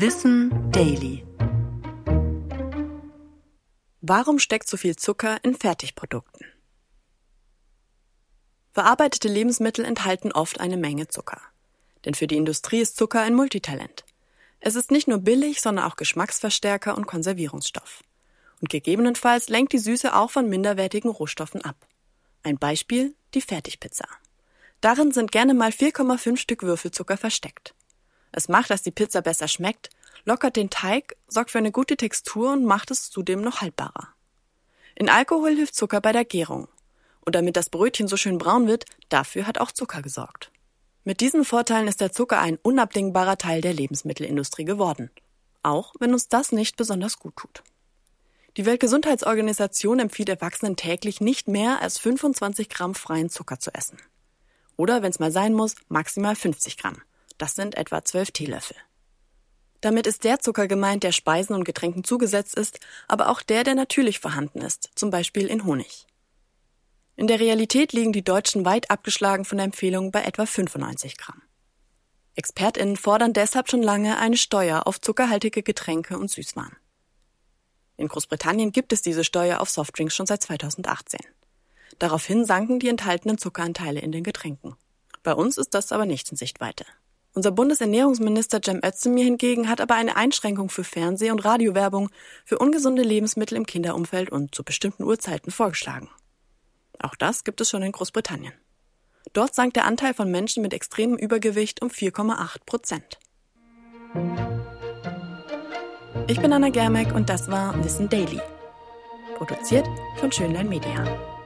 Wissen Daily. Warum steckt so viel Zucker in Fertigprodukten? Verarbeitete Lebensmittel enthalten oft eine Menge Zucker. Denn für die Industrie ist Zucker ein Multitalent. Es ist nicht nur billig, sondern auch Geschmacksverstärker und Konservierungsstoff. Und gegebenenfalls lenkt die Süße auch von minderwertigen Rohstoffen ab. Ein Beispiel die Fertigpizza. Darin sind gerne mal 4,5 Stück Würfelzucker versteckt. Es macht, dass die Pizza besser schmeckt, lockert den Teig, sorgt für eine gute Textur und macht es zudem noch haltbarer. In Alkohol hilft Zucker bei der Gärung. Und damit das Brötchen so schön braun wird, dafür hat auch Zucker gesorgt. Mit diesen Vorteilen ist der Zucker ein unabdingbarer Teil der Lebensmittelindustrie geworden. Auch wenn uns das nicht besonders gut tut. Die Weltgesundheitsorganisation empfiehlt Erwachsenen täglich nicht mehr als 25 Gramm freien Zucker zu essen. Oder, wenn es mal sein muss, maximal 50 Gramm. Das sind etwa 12 Teelöffel. Damit ist der Zucker gemeint, der Speisen und Getränken zugesetzt ist, aber auch der, der natürlich vorhanden ist, zum Beispiel in Honig. In der Realität liegen die Deutschen weit abgeschlagen von der Empfehlung bei etwa 95 Gramm. ExpertInnen fordern deshalb schon lange eine Steuer auf zuckerhaltige Getränke und Süßwaren. In Großbritannien gibt es diese Steuer auf Softdrinks schon seit 2018. Daraufhin sanken die enthaltenen Zuckeranteile in den Getränken. Bei uns ist das aber nicht in Sichtweite. Unser Bundesernährungsminister Cem Özdemir hingegen hat aber eine Einschränkung für Fernseh- und Radiowerbung für ungesunde Lebensmittel im Kinderumfeld und zu bestimmten Uhrzeiten vorgeschlagen. Auch das gibt es schon in Großbritannien. Dort sank der Anteil von Menschen mit extremem Übergewicht um 4,8 Prozent. Ich bin Anna Germeck und das war Wissen Daily. Produziert von Schönlein Media.